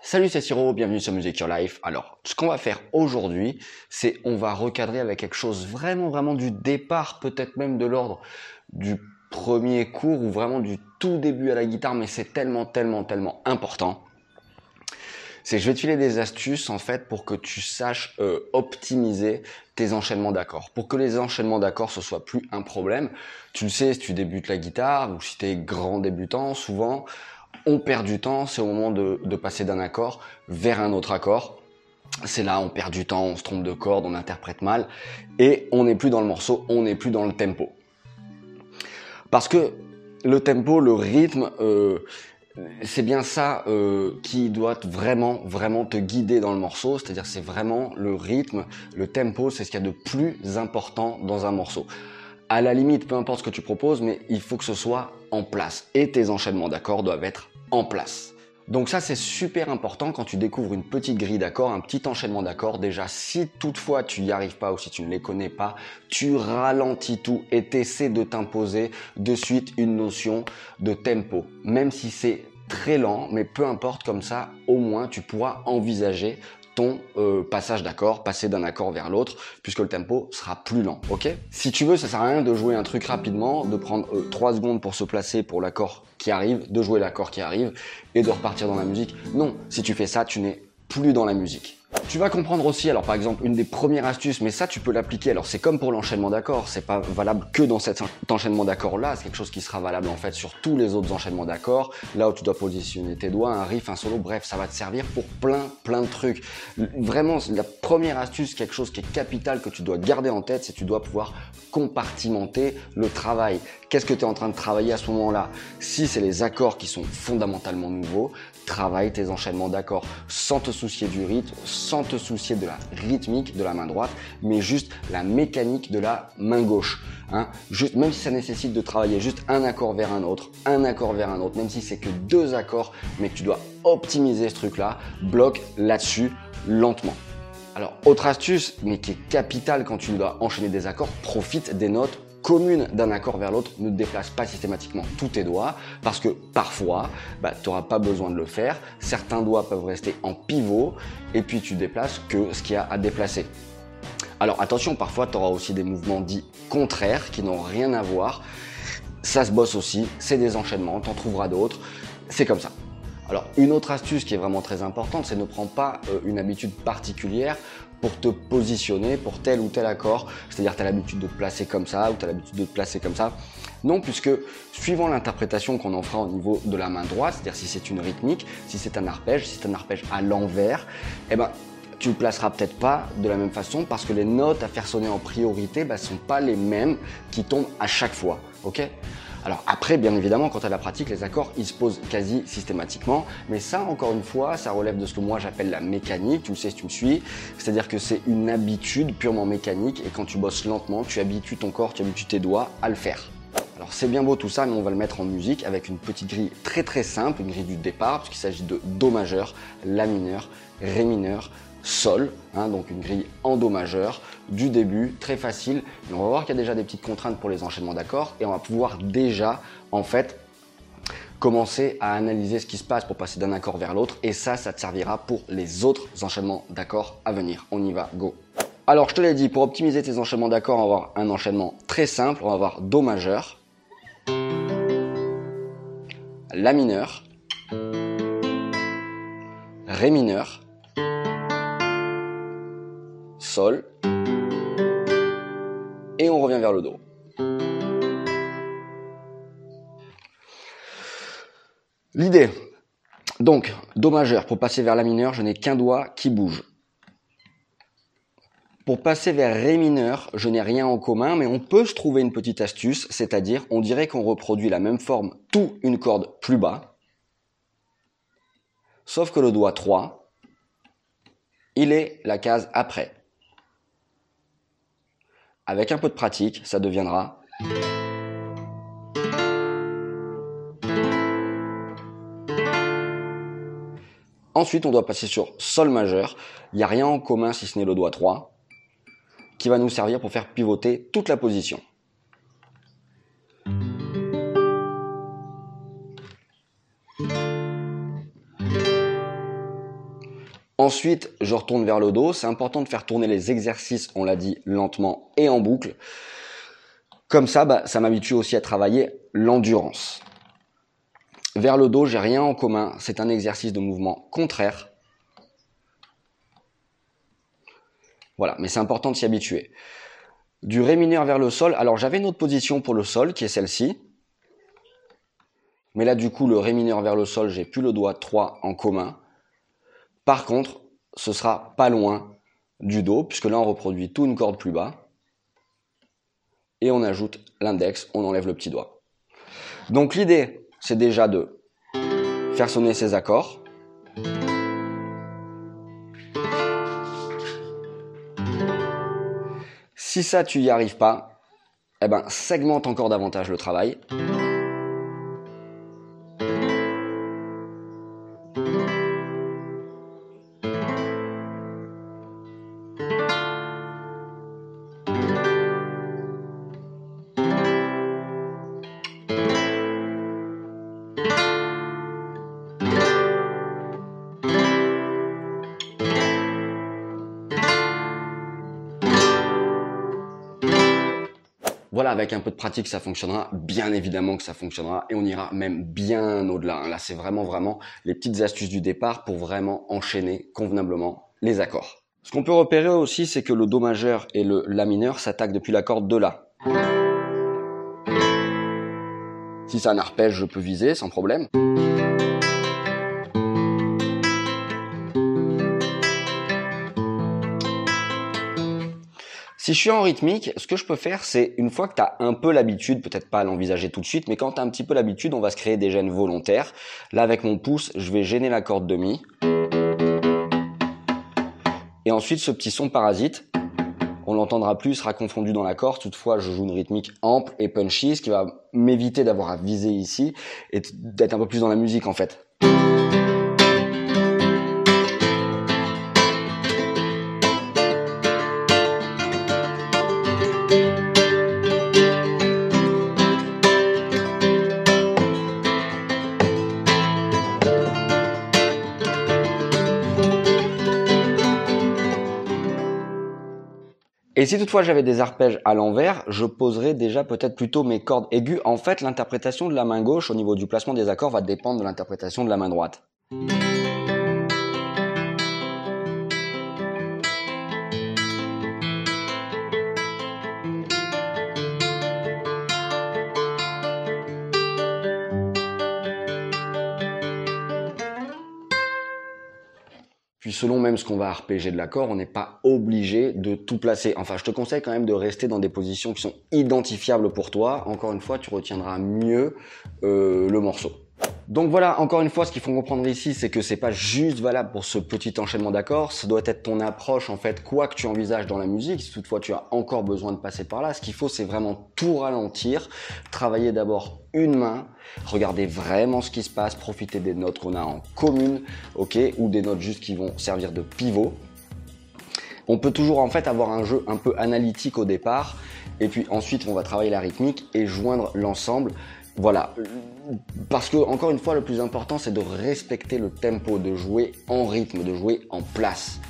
Salut, c'est Siro, bienvenue sur Music Your Life. Alors, ce qu'on va faire aujourd'hui, c'est on va recadrer avec quelque chose vraiment, vraiment du départ, peut-être même de l'ordre du premier cours ou vraiment du tout début à la guitare, mais c'est tellement, tellement, tellement important. C'est je vais te filer des astuces en fait pour que tu saches euh, optimiser tes enchaînements d'accords. Pour que les enchaînements d'accords ce soit plus un problème. Tu le sais, si tu débutes la guitare ou si tu es grand débutant, souvent on perd du temps, c'est au moment de, passer d'un accord vers un autre accord. C'est là, on perd du temps, on se trompe de corde, on interprète mal, et on n'est plus dans le morceau, on n'est plus dans le tempo. Parce que le tempo, le rythme, euh, c'est bien ça euh, qui doit vraiment, vraiment te guider dans le morceau. C'est-à-dire, c'est vraiment le rythme, le tempo, c'est ce qu'il y a de plus important dans un morceau. À la limite, peu importe ce que tu proposes, mais il faut que ce soit en place. Et tes enchaînements d'accords doivent être en place. Donc ça, c'est super important quand tu découvres une petite grille d'accords, un petit enchaînement d'accords. Déjà, si toutefois tu n'y arrives pas ou si tu ne les connais pas, tu ralentis tout et t'essaies de t'imposer de suite une notion de tempo. Même si c'est très lent, mais peu importe, comme ça, au moins, tu pourras envisager euh, passage d'accord, passer d'un accord vers l'autre, puisque le tempo sera plus lent, ok? Si tu veux, ça sert à rien de jouer un truc rapidement, de prendre euh, 3 secondes pour se placer pour l'accord qui arrive, de jouer l'accord qui arrive, et de repartir dans la musique. Non, si tu fais ça, tu n'es plus dans la musique. Tu vas comprendre aussi, alors par exemple, une des premières astuces, mais ça tu peux l'appliquer. Alors c'est comme pour l'enchaînement d'accords, c'est pas valable que dans cet enchaînement d'accords là, c'est quelque chose qui sera valable en fait sur tous les autres enchaînements d'accords. Là où tu dois positionner tes doigts, un riff, un solo, bref, ça va te servir pour plein, plein de trucs. Vraiment, la première astuce, quelque chose qui est capital que tu dois garder en tête, c'est que tu dois pouvoir compartimenter le travail. Qu'est-ce que tu es en train de travailler à ce moment-là? Si c'est les accords qui sont fondamentalement nouveaux, travaille tes enchaînements d'accords sans te soucier du rythme, sans te soucier de la rythmique de la main droite, mais juste la mécanique de la main gauche. Hein. Juste, même si ça nécessite de travailler juste un accord vers un autre, un accord vers un autre, même si c'est que deux accords, mais que tu dois optimiser ce truc-là, bloque là-dessus lentement. Alors, autre astuce, mais qui est capitale quand tu dois enchaîner des accords, profite des notes commune d'un accord vers l'autre, ne déplace pas systématiquement tous tes doigts parce que parfois, bah, tu n'auras pas besoin de le faire. Certains doigts peuvent rester en pivot et puis tu déplaces que ce qu'il y a à déplacer. Alors attention, parfois tu auras aussi des mouvements dits contraires qui n'ont rien à voir. Ça se bosse aussi, c'est des enchaînements, tu en trouveras d'autres. C'est comme ça. Alors une autre astuce qui est vraiment très importante, c'est ne prends pas euh, une habitude particulière pour te positionner pour tel ou tel accord. C'est-à-dire tu as l'habitude de te placer comme ça ou tu as l'habitude de te placer comme ça. Non, puisque suivant l'interprétation qu'on en fera au niveau de la main droite, c'est-à-dire si c'est une rythmique, si c'est un arpège, si c'est un arpège à l'envers, eh ben tu le placeras peut-être pas de la même façon parce que les notes à faire sonner en priorité ne bah, sont pas les mêmes qui tombent à chaque fois. ok? Alors après, bien évidemment, quand à la pratique, les accords, ils se posent quasi systématiquement. Mais ça, encore une fois, ça relève de ce que moi j'appelle la mécanique. Tu le sais si tu me suis. C'est-à-dire que c'est une habitude purement mécanique. Et quand tu bosses lentement, tu habitues ton corps, tu habitues tes doigts à le faire. Alors c'est bien beau tout ça, mais on va le mettre en musique avec une petite grille très très simple, une grille du départ, puisqu'il s'agit de Do majeur, La mineur, Ré mineur, Sol, hein, donc une grille en Do majeur, du début, très facile. On va voir qu'il y a déjà des petites contraintes pour les enchaînements d'accords et on va pouvoir déjà, en fait, commencer à analyser ce qui se passe pour passer d'un accord vers l'autre et ça, ça te servira pour les autres enchaînements d'accords à venir. On y va, go alors, je te l'ai dit, pour optimiser tes enchaînements d'accords, on va avoir un enchaînement très simple. On va avoir Do majeur, La mineur, Ré mineur, Sol, et on revient vers le Do. L'idée, donc, Do majeur, pour passer vers la mineur, je n'ai qu'un doigt qui bouge. Pour passer vers Ré mineur, je n'ai rien en commun, mais on peut se trouver une petite astuce, c'est-à-dire on dirait qu'on reproduit la même forme tout une corde plus bas, sauf que le doigt 3, il est la case après. Avec un peu de pratique, ça deviendra Ensuite, on doit passer sur Sol majeur. Il n'y a rien en commun si ce n'est le doigt 3 qui va nous servir pour faire pivoter toute la position. Ensuite, je retourne vers le dos. C'est important de faire tourner les exercices, on l'a dit, lentement et en boucle. Comme ça, bah, ça m'habitue aussi à travailler l'endurance. Vers le dos, j'ai rien en commun. C'est un exercice de mouvement contraire. Voilà, mais c'est important de s'y habituer. Du ré mineur vers le sol. Alors j'avais une autre position pour le sol qui est celle-ci. Mais là, du coup, le ré mineur vers le sol, j'ai plus le doigt 3 en commun. Par contre, ce sera pas loin du Do, puisque là, on reproduit tout une corde plus bas. Et on ajoute l'index, on enlève le petit doigt. Donc l'idée, c'est déjà de faire sonner ces accords. Si ça, tu y arrives pas, eh ben, segmente encore davantage le travail. Avec un peu de pratique, ça fonctionnera. Bien évidemment que ça fonctionnera et on ira même bien au-delà. Là, c'est vraiment, vraiment les petites astuces du départ pour vraiment enchaîner convenablement les accords. Ce qu'on peut repérer aussi, c'est que le Do majeur et le La mineur s'attaquent depuis la corde de La. Si c'est un je peux viser sans problème. Si je suis en rythmique, ce que je peux faire, c'est une fois que tu as un peu l'habitude, peut-être pas à l'envisager tout de suite, mais quand tu un petit peu l'habitude, on va se créer des gènes volontaires. Là, avec mon pouce, je vais gêner la corde de mi. Et ensuite, ce petit son parasite, on l'entendra plus, sera confondu dans l'accord. Toutefois, je joue une rythmique ample et punchy, ce qui va m'éviter d'avoir à viser ici et d'être un peu plus dans la musique en fait. Et si toutefois j'avais des arpèges à l'envers, je poserais déjà peut-être plutôt mes cordes aiguës. En fait, l'interprétation de la main gauche au niveau du placement des accords va dépendre de l'interprétation de la main droite. Puis selon même ce qu'on va arpéger de l'accord, on n'est pas obligé de tout placer. Enfin, je te conseille quand même de rester dans des positions qui sont identifiables pour toi. Encore une fois, tu retiendras mieux euh, le morceau. Donc voilà, encore une fois, ce qu'il faut comprendre ici, c'est que c'est pas juste valable pour ce petit enchaînement d'accords, ça doit être ton approche en fait, quoi que tu envisages dans la musique, si toutefois tu as encore besoin de passer par là, ce qu'il faut c'est vraiment tout ralentir, travailler d'abord une main, regarder vraiment ce qui se passe, profiter des notes qu'on a en commune, ok, ou des notes juste qui vont servir de pivot. On peut toujours en fait avoir un jeu un peu analytique au départ, et puis ensuite on va travailler la rythmique et joindre l'ensemble voilà. Parce que, encore une fois, le plus important, c'est de respecter le tempo, de jouer en rythme, de jouer en place.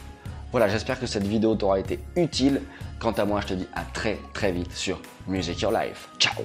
Voilà, j'espère que cette vidéo t'aura été utile. Quant à moi, je te dis à très très vite sur Music Your Life. Ciao